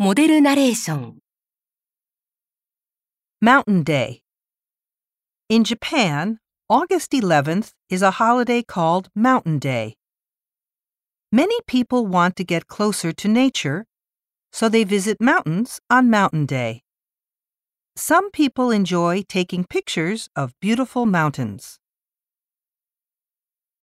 モデルナレーション Mountain Day. In Japan, August 11th is a holiday called Mountain Day. Many people want to get closer to nature, so they visit mountains on Mountain Day. Some people enjoy taking pictures of beautiful mountains.